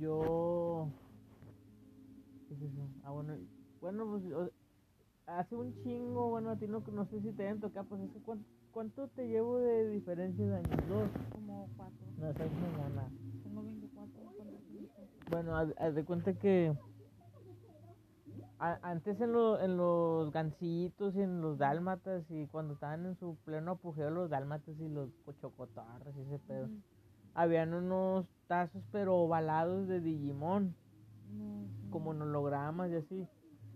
yo... ¿Qué es eso? Ah, bueno, bueno, pues o- hace un chingo, bueno, a ti no, no sé si te deben tocar, pues es que ¿cuánto, cuánto te llevo de diferencia de años? Dos. Como cuatro. No, seis mañana. Tengo 24. ¿cuántos tienes tú? Bueno, haz, haz de cuenta que a- antes en, lo- en los gancitos y en los dálmatas y cuando estaban en su pleno apogeo los dálmatas y los chocotarras y ese pedo. Habían unos tazos pero ovalados de Digimon, No, como en hologramas y así.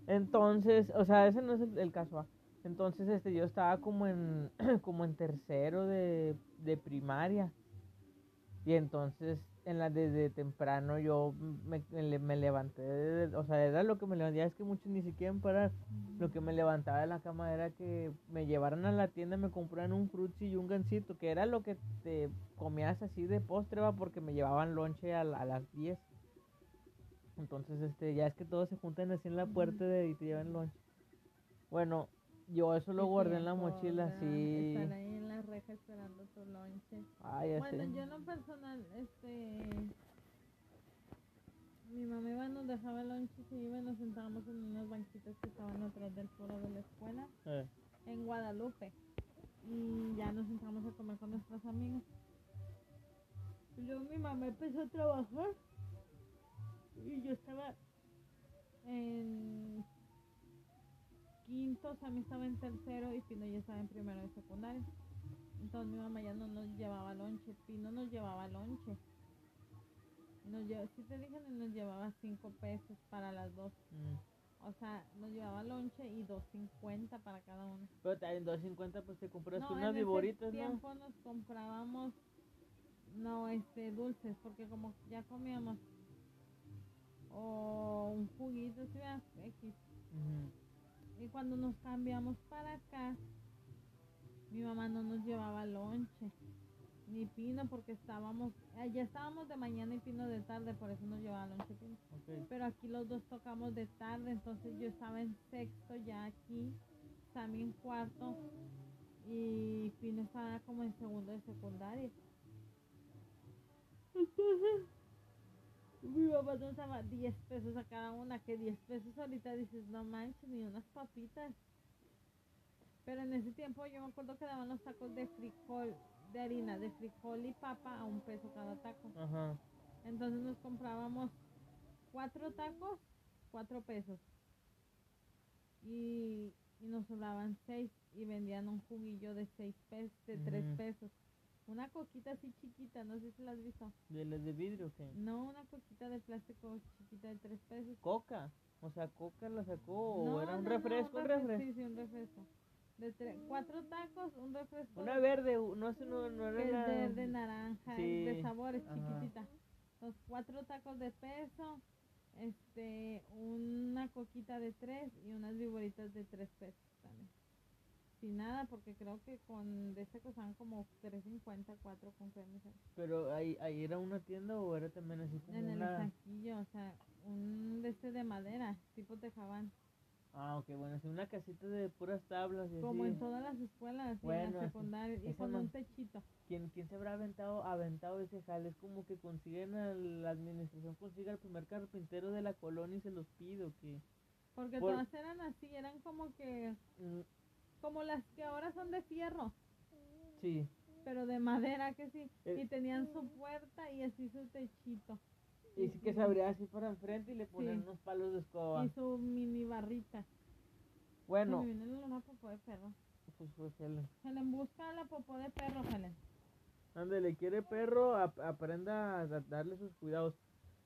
Entonces, o sea, ese no es el, el caso. ¿ah? Entonces, este, yo estaba como en, como en tercero de, de primaria. Y entonces, en la desde temprano yo me, me me levanté, de- o sea, era lo que me levantaba, ya es que muchos ni siquiera quieren parar. Lo que me levantaba de la cama era que me llevaran a la tienda, me compraran un frutzi y un gansito, que era lo que te comías así de postre, va, porque me llevaban lonche a, la- a las 10. Entonces, este, ya es que todos se juntan así en la puerta de, y te llevan lonche. Bueno, yo eso lo guardé en la mochila, ¿verdad? Reja esperando tu lonche. Ay, ya Bueno, sé. yo en lo personal, este... Mi mamá iba, nos dejaba el lonche, se iba y nos sentábamos en unas banquitas que estaban atrás del foro de la escuela, Eh, en Guadalupe. Y ya nos sentamos a comer con nuestros amigos. Y luego mi mamá empezó a trabajar. Y yo estaba en quinto, Sammy estaba en tercero y Pino ya estaba en primero de secundaria. Entonces mi mamá ya no nos llevaba lonche, Pino nos llevaba lonche. Nos lle- si te dije, nos llevaba cinco pesos para las dos. mm. O sea, nos llevaba lonche y 2.50 para cada uno. Pero también 2.50 pues te compras No, unas en viboritas, ¿no? tiempo nos comprábamos, no, este, dulces, porque como ya comíamos, o un juguito. X. Ujú. Y cuando nos cambiamos para acá, mi mamá no nos llevaba lonche, ni pino, porque estábamos, eh, ya estábamos de mañana y pino de tarde, por eso nos llevaba lonche pino. Pero aquí los dos tocamos de tarde, entonces yo estaba en sexto ya aquí, en cuarto y Pino estaba como en segundo de secundaria. Entonces, mi mamá nos daba 10 pesos a cada una, que 10 pesos ahorita dices, no manches, ni unas papitas. Pero en ese tiempo yo me acuerdo que daban los tacos de frijol, de harina, de frijol y papa a un peso cada taco. Ajá. Entonces nos comprábamos cuatro tacos, cuatro pesos. Y, y nos sobraban seis y vendían un juguillo de seis pesos, de tres pesos. Una coquita así chiquita, no sé si la has visto. ¿De las de vidrio o qué? No, una coquita de plástico chiquita de tres pesos. Coca. O sea, Coca la sacó o era un no, no, refresco, un refres- refresco. Sí, sí, un refresco. De tre- cuatro tacos, un refresco. Una verde, no sé, no, no era es la... verde, naranja, es de Sí, sabores, ajá. chiquitita. Los cuatro tacos de peso, este, una coquita de tres y unas viboritas de tres pesos también. Sin nada, porque creo que con de este costaban como 3.50, 4 con crema. Pero ahí, ahí era una tienda o era también así como En el una... saquillo, o sea, un de este de madera, tipo tejabán. Ah, ok, bueno, sí, una casita de puras tablas y Como así. en todas las escuelas, y en Bueno, la secundaria, y con un techito. ¿Quién, ¿Quién se habrá aventado, aventado ese jale? Es como que consiguen a la administración, consiga al primer carpintero de la colonia y se los pido que... Porque Por- todas eran así, eran como que, mm, como las que ahora son de fierro. sí, pero de madera que sí, Eh. y tenían su puerta y así su techito, y sí que se abría así para enfrente y le ponen Sí. unos palos de escoba. y su mini barrita. Bueno, Se viene el olor a popó de perro. pues fue Helen. Helen, busca la popó de perro, Helen. Ándale, quiere perro, ap- aprenda a da- darle sus cuidados.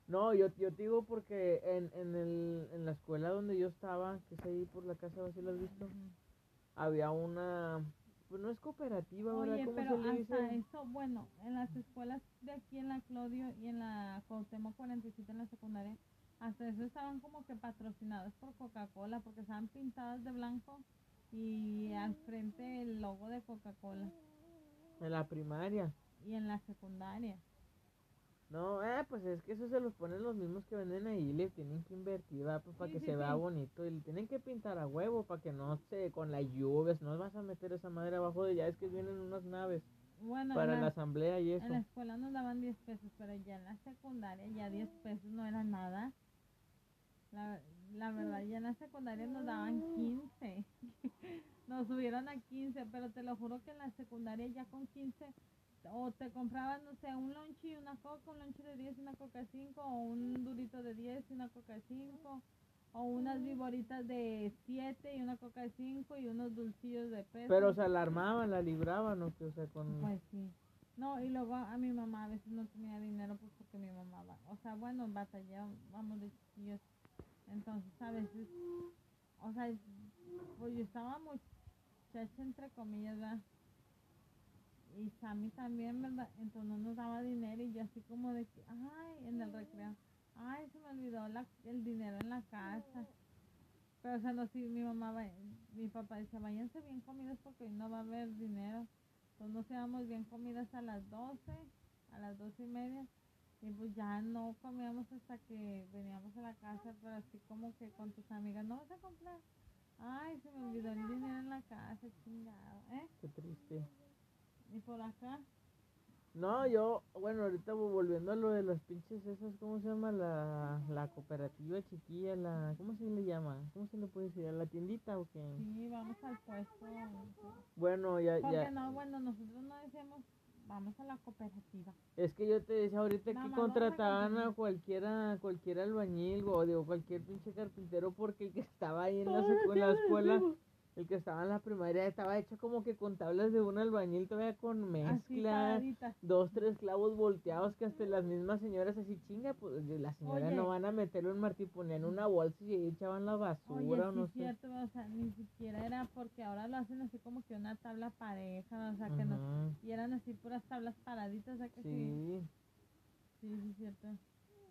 No, yo, yo te digo porque en, en, el, en la escuela donde yo estaba, que es ahí por la casa, ¿sí lo has visto? Había una, pues no es cooperativa, ¿verdad? Oye, ¿Cómo pero se le hasta eso, bueno, en las escuelas de aquí en la Claudio y en la Cuauhtémoc 47 en la secundaria, hasta eso estaban como que patrocinadas por Coca-Cola porque estaban pintadas de blanco y al frente el logo de Coca-Cola En la primaria. y en la secundaria. No, eh, pues es que eso se los ponen los mismos que venden ahí, le tienen que invertir. Pues para Sí, que sí, se vea bonito y le tienen que pintar a huevo para que no se, con las lluvias, no vas a meter esa madre abajo de ya, es que vienen unas naves. Bueno, para la la, asamblea y eso. en la escuela nos daban 10 pesos, pero ya en la secundaria ya 10 pesos no era nada. La, la verdad, ya en la secundaria nos daban 15. nos subieron a 15, pero te lo juro que en la secundaria ya con 15 o te compraban, no sé, un lunch y una coca, un lunch de 10 y una coca 5, o un durito de 10 y una coca 5, o unas viboritas de 7 y una coca 5 y unos dulcillos de peso. Pero, o sea, la armaban, la libraban, ¿o qué? O sea, con... Pues sí. No, y luego a mi mamá a veces no tenía dinero pues porque mi mamá va, o sea, bueno, vamos de chiquillos. Entonces a veces, o sea, pues yo estaba muchacha entre comillas, ¿verdad? Y Sammy también, ¿verdad? Entonces no nos daba dinero y yo así como de que, ay, en el recreo, ay, se me olvidó la, el dinero en la casa. Pero, o sea, no, si mi mamá, va, mi papá dice, váyanse bien comidos porque hoy no va a haber dinero. Entonces nos íbamos bien comidas a las 12, a las 12 y media. Y pues ya no comíamos hasta que veníamos a la casa, pero así como que con tus amigas, no vas a comprar. Ay, se me olvidó el dinero en la casa, chingado, ¿eh? Qué triste. ¿Y por acá? No, yo, bueno, ahorita volviendo a lo de los pinches esos, ¿cómo se llama? La, la cooperativa chiquilla, la, ¿cómo se le llama? ¿Cómo se le puede decir? ¿A la tiendita o qué? Sí, vamos al puesto. Bueno, ya, Porque ya. no, bueno, nosotros no decíamos, vamos a la cooperativa. Es que yo te decía ahorita que a contrataban a conseguir. cualquiera, cualquier albañil o digo cualquier pinche carpintero porque el que estaba ahí en la, en la escuela, el que estaba en la primaria estaba hecho como que con tablas de un albañil todavía con mezcla, dos, tres clavos volteados que hasta las mismas señoras así chinga, pues las señoras Oye. no van a meterlo en martillo, ponían una bolsa y ahí echaban la basura Oye, o no sí, sé. cierto, o sea, ni siquiera era porque ahora lo hacen así como que una tabla pareja, o sea, que no, Ujú, y eran así puras tablas paraditas, o sea que sí, Sí. sí, sí, cierto.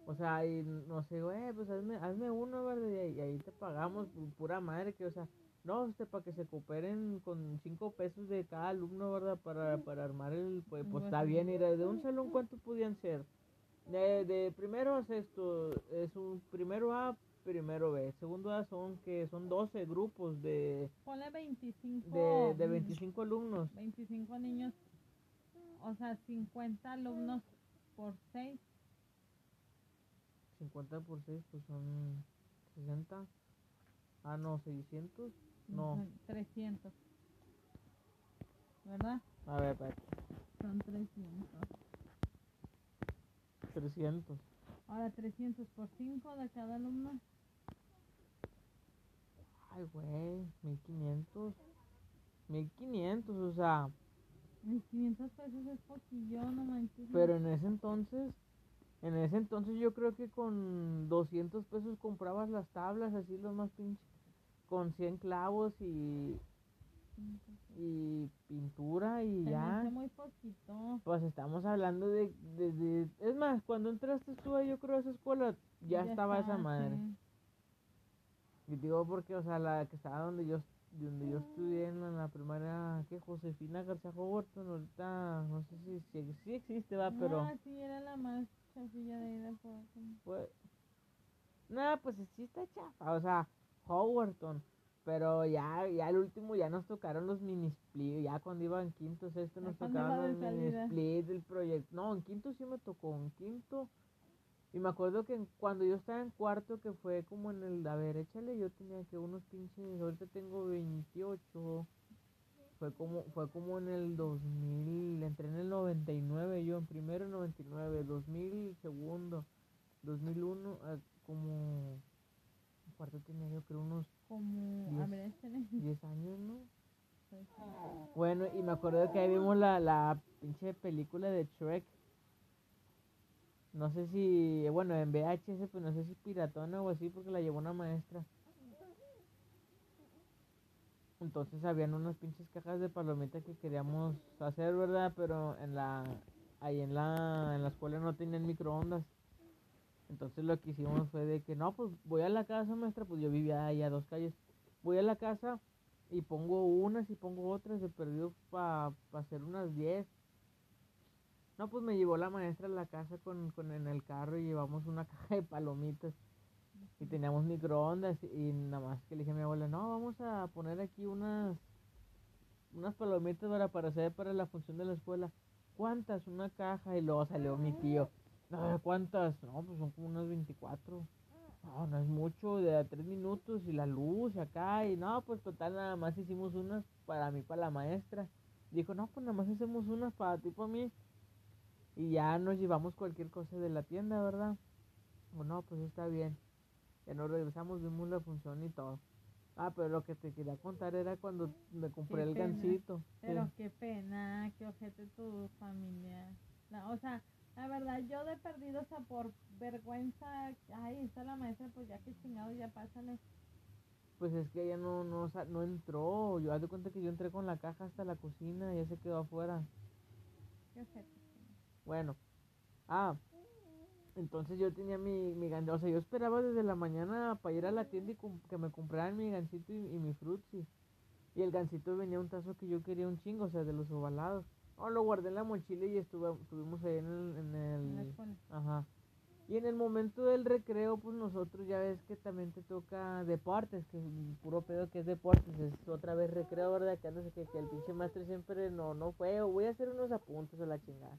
O sea, y no sé, güey, pues hazme, hazme uno, ¿verdad? Y ahí, y ahí te pagamos, pu- pura madre, que, o sea, no, este, para que se cooperen con cinco pesos de cada alumno, ¿verdad? Para, para armar el, pues, pues está bien, y de, un salón, ¿cuánto podían ser? De, de primero a sexto, es un primero A, primero B, segundo A son que son 12 grupos de, Ponle 25, de, de mm, 25 alumnos. 25 niños, o sea, 50 alumnos por 6, 50 por 6, pues son 60. Ah, no, 600. No. 300, ¿verdad? A ver, espérate. Son 300. 300. Ahora 300 por 5 de cada alumno. Ay, güey, 1500. 1500, o sea, 1500 pesos es poquillo, no manches. pero en ese entonces, en ese entonces yo creo que con 200 pesos comprabas las tablas, así los más pinches, con 100 clavos y, y pintura y Se me ya. hace muy poquito. Pues estamos hablando de, de, de- es más, cuando entraste tú ahí, yo creo a esa escuela, ya, estaba esa madre. sí. Y digo porque, o sea, la que estaba donde yo donde yo estudié en la, primaria, que Josefina García Hoborton, ahorita no sé si, si, si existe, va, pero Ah, sí, era la más chafilla de ahí de pues, nada, pues sí está chafa, o sea, Howarton, pero ya, ya al último ya nos tocaron los mini split, ya cuando iba en quinto, sexto nos tocaron los mini split del proyecto, no, en quinto sí me tocó, en quinto, y me acuerdo que en- cuando yo estaba en cuarto, que fue como en el, a ver, échale, yo tenía que unos pinches, ahorita tengo 28, fue como, fue como en el 2000, entré en el 99, yo en primero en 99, 2000 segundo, 2001, ah, como, cuarto tenía yo creo unos como, a Diez. ver, échale. 10 años, ¿no? Bueno, y me acuerdo que ahí vimos la, la pinche película de Shrek. No sé si, bueno, en VHS, pues no sé si piratona o así, porque la llevó una maestra. Entonces habían unas pinches cajas de palomitas que queríamos hacer, ¿verdad? Pero en la, ahí en la, en la escuela no tenían microondas. Entonces lo que hicimos fue de que, no, pues voy a la casa, maestra, pues yo vivía ahí a dos calles. Voy a la casa y pongo unas y pongo otras de perdido para hacer unas 10. No, pues me llevó la maestra a la casa con, con en el carro y llevamos una caja de palomitas. Y teníamos microondas y nada más que le dije a mi abuela, no, vamos a poner aquí unas unas palomitas para, para hacer para la función de la escuela. ¿Cuántas? Una caja y luego salió mi tío. No, ¿cuántas? No, pues son como unas 24. No, no es mucho, de a tres minutos y la luz y acá. Y no, pues total, nada más hicimos unas para mí, para la maestra. Dijo, no, pues nada más hacemos unas para ti, para mí. Y ya nos llevamos cualquier cosa de la tienda, ¿verdad? Bueno, pues está bien. Ya nos regresamos, vimos la función y todo. Ah, pero lo que te quería contar era cuando me compré Qué el pena. gancito. Pero Sí. qué pena, qué ojete tu familia. La- o sea, la verdad, yo de perdido, o sea, por vergüenza, ay, está la maestra, pues ya que chingado, ya pásale. Pues es que ella no, no, no entró. Yo haz de cuenta que yo entré con la caja hasta la cocina y ella se quedó afuera. Qué ojete. Bueno. Ah. Entonces yo tenía mi, mi gan- O sea, yo esperaba desde la mañana para ir a la tienda y que me compraran mi gancito y, y mi frutzi. Y el gancito venía un tazo que yo quería un chingo, o sea, de los ovalados. No, lo guardé en la mochila y estuve, estuvimos ahí en el... En En el escuela. Ajá. Y en el momento del recreo, pues nosotros ya ves que también te toca deportes, que es un puro pedo que es deportes, es otra vez recreo, ¿verdad? Que, andas- que, que el pinche maestro siempre no, no fue, o voy a hacer unos apuntes o la chingada.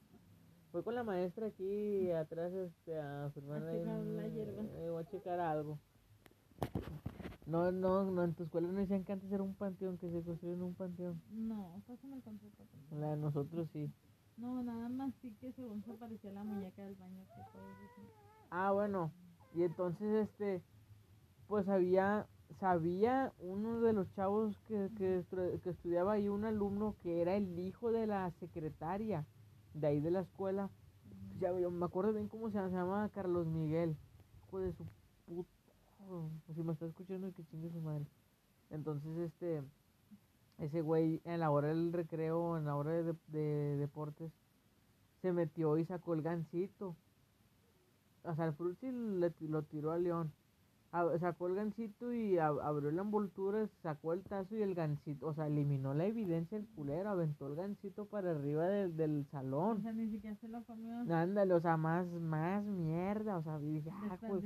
Fue con la maestra aquí atrás este, a firmar A ahí la hierba. eh, voy a checar algo. No, no, no, en tu escuela no decían que antes era un panteón, que se construyó en un panteón. No, pásame el contrato. La de nosotros sí. No, nada más sí que según se parecía la muñeca del baño que. Ah, bueno. Y entonces, este, pues había, sabía uno de los chavos que, que, que estudiaba ahí, un alumno que era el hijo de la secretaria de ahí de la escuela. Ya, yo me acuerdo bien cómo se llama, se llama Carlos Miguel. Hijo de su puta. Si me está escuchando, que chingue su madre. Entonces, este, ese güey, en la hora del recreo, en la hora de, de deportes, se metió y sacó el gancito. O sea, el Fruitsy le ti- lo tiró a León. Sacó el gancito y ab- abrió la envoltura, sacó el tazo y el gancito. O sea, eliminó la evidencia el culero, aventó el gancito para arriba del, del O salón. sea, ni siquiera se lo comió Ándale, o sea, más, más mierda. O sea, y dije, ah, pues.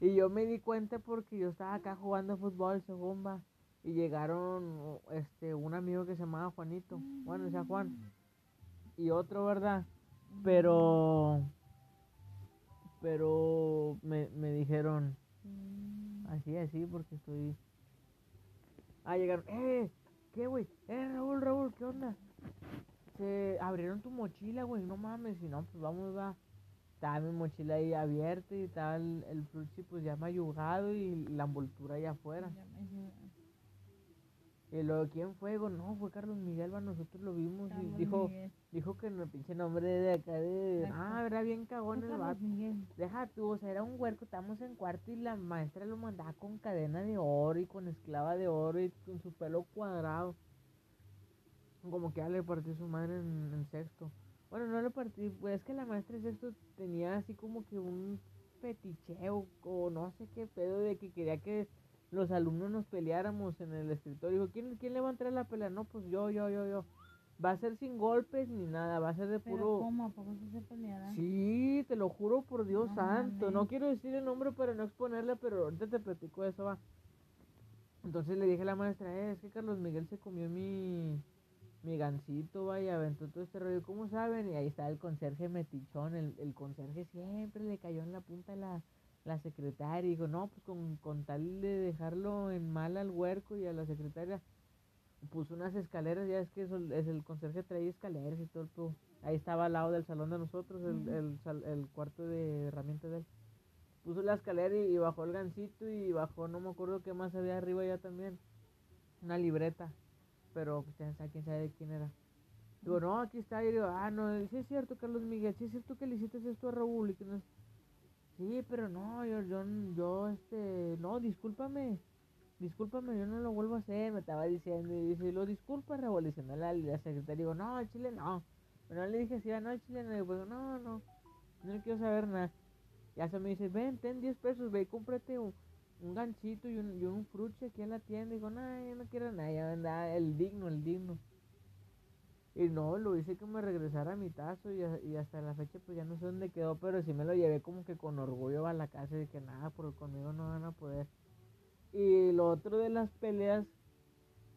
Y yo me di cuenta porque yo estaba acá jugando fútbol, segunda. Y llegaron este un amigo que se llamaba Juanito. Bueno, ese Juan. Y otro, ¿verdad? Pero. Pero me, me dijeron. Mm, Así, así, porque estoy. Ah, llegaron. ¡Eh! ¿Qué, güey? ¡Eh, Raúl, Raúl! ¿Qué onda? Se abrieron tu mochila, güey. No mames. Si no, pues vamos, va. Estaba mi mochila ahí abierta y estaba el, el frutti, pues ya mayugado y la envoltura allá afuera. ya me. Y luego, ¿quién fue? Digo, no, fue Carlos Miguel, va, nosotros lo vimos. Carlos y dijo, Miguel. dijo que el pinche nombre de acá de. Exacto. Ah, era bien cagón el vato. Deja tú, o sea, era un huerco, estábamos en cuarto y la maestra lo mandaba con cadena de oro y con esclava de oro y con su pelo cuadrado. Como que ya le partió su madre en, en sexto. Bueno, no le partí, pues es que la maestra en sexto tenía así como que un feticheo o no sé qué pedo de que quería que los alumnos nos peleáramos en el escritorio. Dijo, ¿quién, ¿quién le va a entrar a la pelea? No, pues yo, yo, yo, yo. Va a ser sin golpes ni nada, va a ser de Pero puro... ¿cómo? ¿A poco se peleará? Sí, te lo juro por Dios No santo. No quiero decir el nombre para no exponerla, pero ahorita te platico eso, va. Entonces le dije a la maestra, eh, es que Carlos Miguel se comió mi, mi gancito, va, y aventó todo este rollo. ¿Cómo saben? Y ahí está el conserje metichón. El, el conserje siempre le cayó en la punta la, la secretaria. Dijo, no, pues con, con tal de dejarlo en mal al huerco y a la secretaria, puso unas escaleras, ya es que eso, es el conserje traía escaleras y todo el pedo. Ahí estaba al lado del salón de nosotros, el, el, sal- el cuarto de herramientas de él. Puso la escalera y, y bajó el gancito y bajó, no me acuerdo qué más había arriba ya también. Una libreta, pero pues, quién sabe, quién sabe de quién era. Digo, no, aquí está. Y digo, ah, no, sí es cierto, Carlos Miguel, sí es cierto que le hiciste esto a Raúl y que no es- Sí, pero no, yo, yo, yo, este, no, discúlpame, discúlpame, yo no lo vuelvo a hacer, me estaba diciendo, y dice, lo disculpa, no, la, la secretaria, digo, no, chile no, pero no le dije así, ah, no, chile no, digo, no, no, no le quiero saber nada, ya se me dice, ven, ten 10 pesos, ve, cómprate un, un ganchito y un, y un fruche aquí en la tienda, digo, no, yo no quiero nada, ya el digno, el digno, y no, lo hice que me regresara a mi tazo y, a- y hasta la fecha pues ya no sé dónde quedó, pero sí me lo llevé como que con orgullo a la casa de que nada, porque conmigo no van a poder. Y lo otro de las peleas,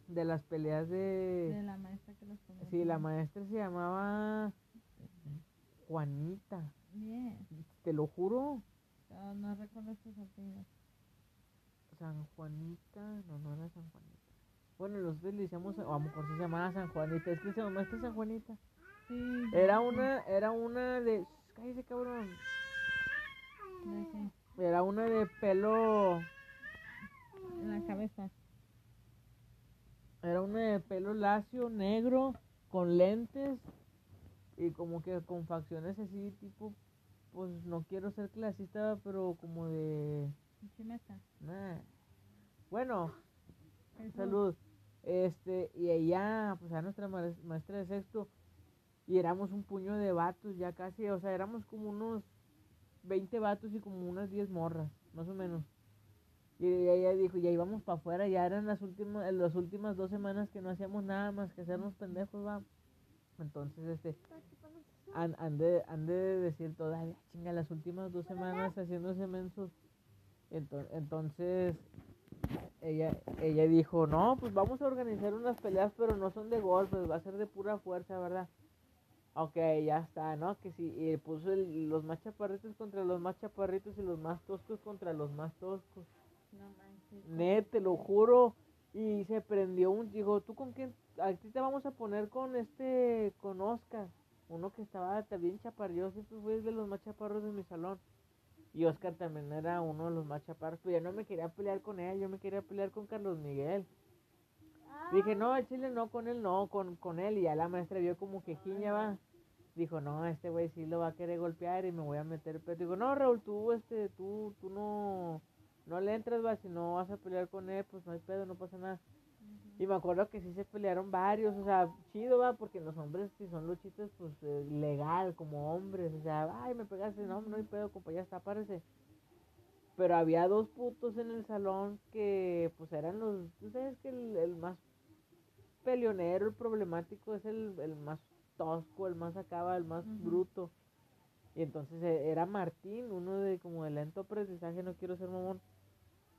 de las peleas de... De la maestra que los tomó. Sí, la maestra se llamaba Juanita, Bien. te lo juro. No recuerdo sus apellidos. San Juanita, no, no era San Juanita. Bueno, nosotros le decíamos, o a lo mejor sí se llamaba San Juanita, es que se llama San Juanita. Sí. Era una, era una de, cállese cabrón, era una de pelo, En la cabeza. era una de pelo lacio, negro, con lentes y como que con facciones así, tipo, pues no quiero ser clasista, pero como de, Chimeta. nah. Bueno. Salud. Este, y ella, pues era nuestra ma- maestra de sexto, y éramos un puño de vatos ya casi, o sea, éramos como unos 20 vatos y como unas 10 morras, más o menos. Y ella dijo, ya íbamos para afuera, ya eran las últimas, las últimas dos semanas que no hacíamos nada más que hacernos pendejos, va. Entonces, este, han, han de, han de decir todavía, chinga, las últimas dos semanas haciéndose mensos. Ento- entonces, ella, ella dijo, no, pues vamos a organizar unas peleas, pero no son de golpes, va a ser de pura fuerza, ¿verdad? Ok, ya está, ¿no? Que sí, y puso el- los más chaparritos contra los más chaparritos y los más toscos contra los más toscos. No manches. Net, te lo juro. Y se prendió un, dijo, ¿tú con quién? A ti te vamos a poner con este, con Oscar. Uno que estaba también chaparro, siempre fui de los más chaparros de mi salón. Y Oscar también era uno de los más chaparros, pero yo no me quería pelear con él, yo me quería pelear con Carlos Miguel. Dije, no, el chile no, con él no, con, con él. Y ya la maestra vio como que ya va. Dijo, no, este güey sí lo va a querer golpear y me voy a meter. Pero digo, no, Raúl, tú, este, tú, tú no, no le entras, va, si no vas a pelear con él, pues no hay pedo, no pasa nada. Y me acuerdo que sí se pelearon varios, o sea, chido, va, porque los hombres, si son luchitas, pues eh, legal, como hombres, o sea, ay, me pegaste, no, no hay pedo, compa, ya está, párese. Pero había dos putos en el salón que, pues eran los, tú sabes que el, el más peleonero, el problemático, es el, el más tosco, el más acaba, el más bruto. Y entonces eh, era Martín, uno de como de lento aprendizaje, no quiero ser mamón.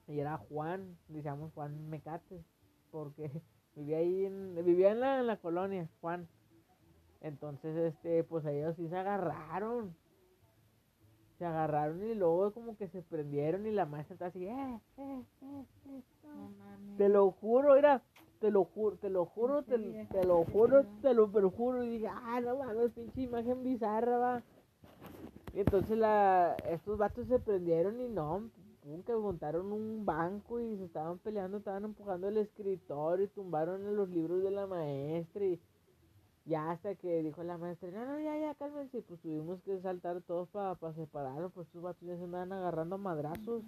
Y era Juan, decíamos Juan Mecate, porque vivía ahí en, vivía en la, en la colonia, Juan. Entonces, este, pues ellos sí se agarraron. Se agarraron y luego como que se prendieron y la maestra está así, eh, eh, eh, eh. No. Te lo juro, era, te lo juro, te lo juro, te, te lo juro, te lo, te lo juro. Y dije, ah, no mames, pinche imagen bizarra, va. Y entonces la, estos vatos se prendieron y no, que montaron un banco y se estaban peleando, estaban empujando el escritorio y tumbaron los libros de la maestra y ya hasta que dijo la maestra, no, no, ya, ya, cálmense, pues tuvimos que saltar todos para separarlos, pues estos vatos ya se andaban agarrando madrazos.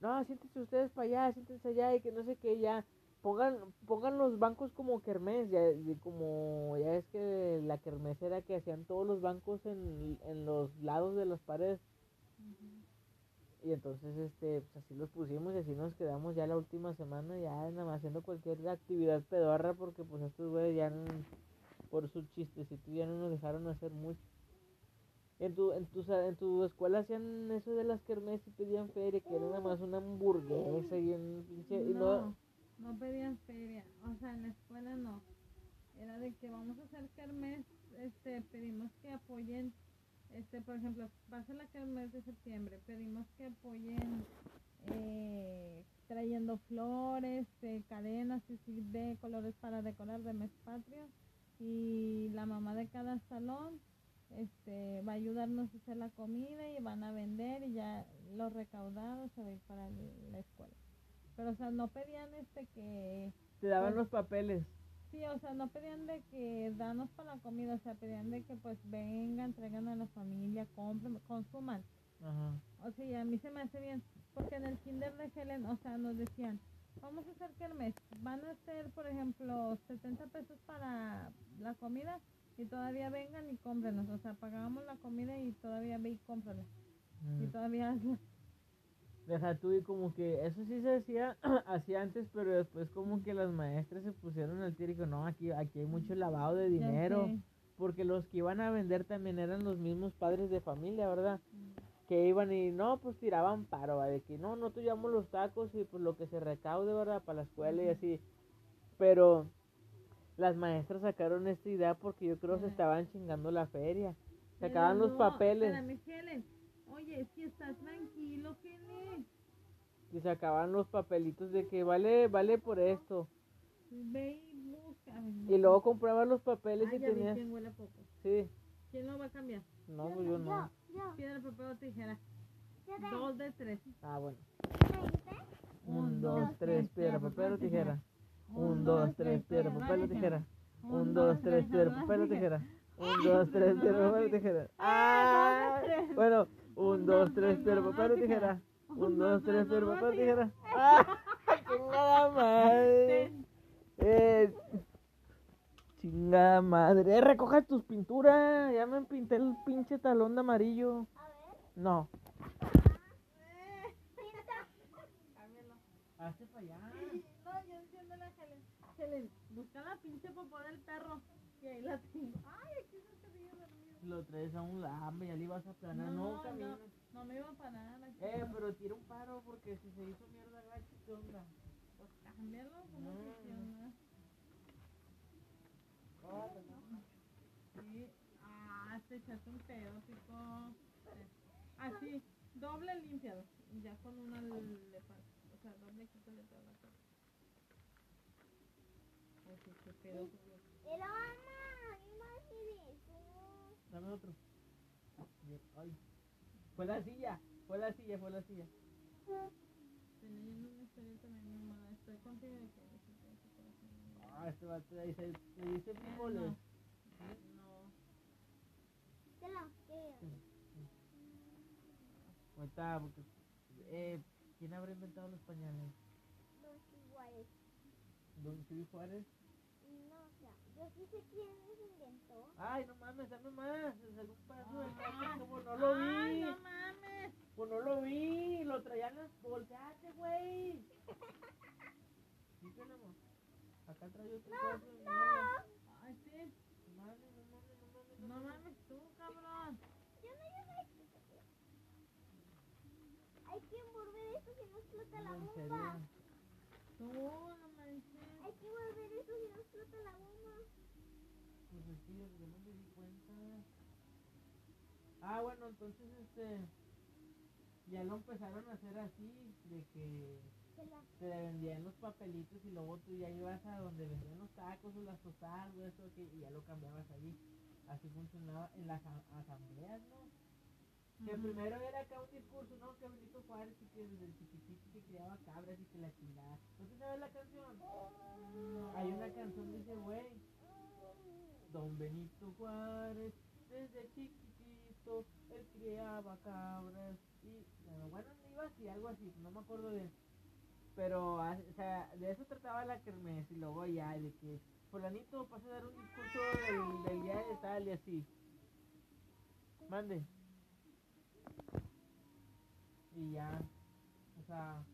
No, siéntense ustedes para allá, siéntense allá y que no sé qué, ya. Pongan, pongan los bancos como kermés, ya, como ya es que la kermés era que hacían todos los bancos en, en los lados de las paredes. Y entonces, este, pues así los pusimos y así nos quedamos ya la última semana, ya nada más haciendo cualquier actividad pedorra, porque pues estos güeyes ya, no- por su chistecito, ya no nos dejaron hacer mucho. En tu, en tu, en tu escuela hacían eso de las kermés y pedían feria, que era nada más una hamburguesa y un pinche... y no- No, no pedían feria. O sea, en la escuela no. Era de que vamos a hacer kermés, este, pedimos que apoyen, este, por ejemplo, va a ser la kermés de septiembre, pedimos que apoyen eh, trayendo flores, eh, cadenas de colores para decorar de mes patrio y la mamá de cada salón este va a ayudarnos a hacer la comida y van a vender y ya lo recaudado se va a ir para el- la escuela. Pero o sea, no pedían este que te daban pues- los papeles. Sí, o sea, no pedían de que danos para la comida, o sea, pedían de que pues vengan, traigan a la familia, compren, consuman. Ajá. O sea, y a mí se me hace bien, porque en el kinder de Helen, o sea, nos decían, vamos a hacer kermés, van a ser, por ejemplo, 70 pesos para la comida y todavía vengan y cómprenos, o sea, pagábamos la comida y todavía ve y cómprala, y Mm. todavía hazla. Deja tú y como que eso sí se hacía así antes, pero después como que las maestras se pusieron al tiro y dijo, no, aquí, aquí hay mucho lavado de dinero. Porque los que iban a vender también eran los mismos padres de familia, ¿verdad? que iban y no, pues tiraban paro, ¿va? de que no, no llevamos los tacos y pues lo que se recaude, ¿verdad? Para la escuela y así. Pero las maestras sacaron esta idea porque yo creo que se estaban chingando la feria. Sacaban Pero los no, papeles Espérame, Helen. Oye, si estás tranquilo, Helen. Y sacaban los papelitos de que vale, vale por esto. Ve y busca. Y luego compraban los papeles Ah, y ya vi tenías... quién huele a poco. Sí, ¿Quién lo va a cambiar? no, pues yo no. Yo, Piedra, papel o tijera. Dos de tres. Ah, bueno. Un, dos, tres, piedra, papel o tijera. Un, dos, tres, piedra, papel o tijera. Un, dos, tres, piedra, papel o tijera. Un, dos, tres, piedra, papel o tijera. ¡Ah! Bueno, un, dos, tres, piedra, papel o tijera. Un, dos, tres, piedra, papel o tijera. ¡Ah! ¡Chingada madre! Eh, chingada madre. Eh, recoja tus pinturas. Ya me pinté el pinche talón de amarillo. A ver. No. Pinta. Cámbialo. Hazte para allá. No, yo entiendo la busca la pinche popó del perro. Y ahí la tengo. Ay, aquí se te dormido. Lo traes a un lado, ya le ibas a planar. No, no, camines. no me iba a parar aquí. Eh, pero tira un paro porque si se hizo mierda gacho, ¿qué onda? Pues cámbialo, ¿cómo No, funciona? Sí. Ah, te echaste un pedo, tipo. Así, doble limpiado. Y ya con una le. O sea, doble quítale toda la cosa. Ay, sí, qué pedo. Pero mamá, imagínese. no. Dame otro. Ay. Fue la silla, fue la silla, fue la silla. Estoy leyendo una historia también, mi mamá. Estoy contigo de que necesito ese corazón. Ah, este vato ahí se, se dice frijoles. No. Te lo quiero. Ahorita, porque. Eh, ¿quién habrá inventado los pañales? Dos iguales. ¿Don Chuy Juárez? No, o sea, yo sí sé quién los inventó. Ay, no mames, dame más. Salió un pedazo del Ah. cacho, como no lo Ay, vi. no mames. Pues no lo las bolsas, güey. ¿Sí tenemos? Acá trae otro pedazo de mierda. Ay, sí. No mames, no mames, no mames, no No mames. mames tú, cabrón. Yo no, yo no. Hay que envolver esto si no explota la No, bomba. serio. Tú, no manches. Hay que envolver esto si no explota la bomba. Pues es que yo no me di cuenta. Ah, bueno, entonces este. Ya lo empezaron a hacer así, de que Se te vendían los papelitos y luego tú ya ibas a donde vendían los tacos o las tostadas o eso, que, y ya lo cambiabas allí. Así funcionaba en las asambleas, ¿no? Que primero era acá un discurso, ¿no? Que Benito Juárez y que desde chiquitito que criaba cabras y que la chingada. ¿No te sabes la canción? Hay una canción de ese güey. Don Benito Juárez, desde chiquitito, él criaba cabras y... Bueno, bueno, así, algo así, no me acuerdo bien. Pero, ah, o sea, de eso trataba la kermés y luego ya, de que fulanito pasa a dar un discurso del, del día de tal y así. Mande. Y ya, o sea,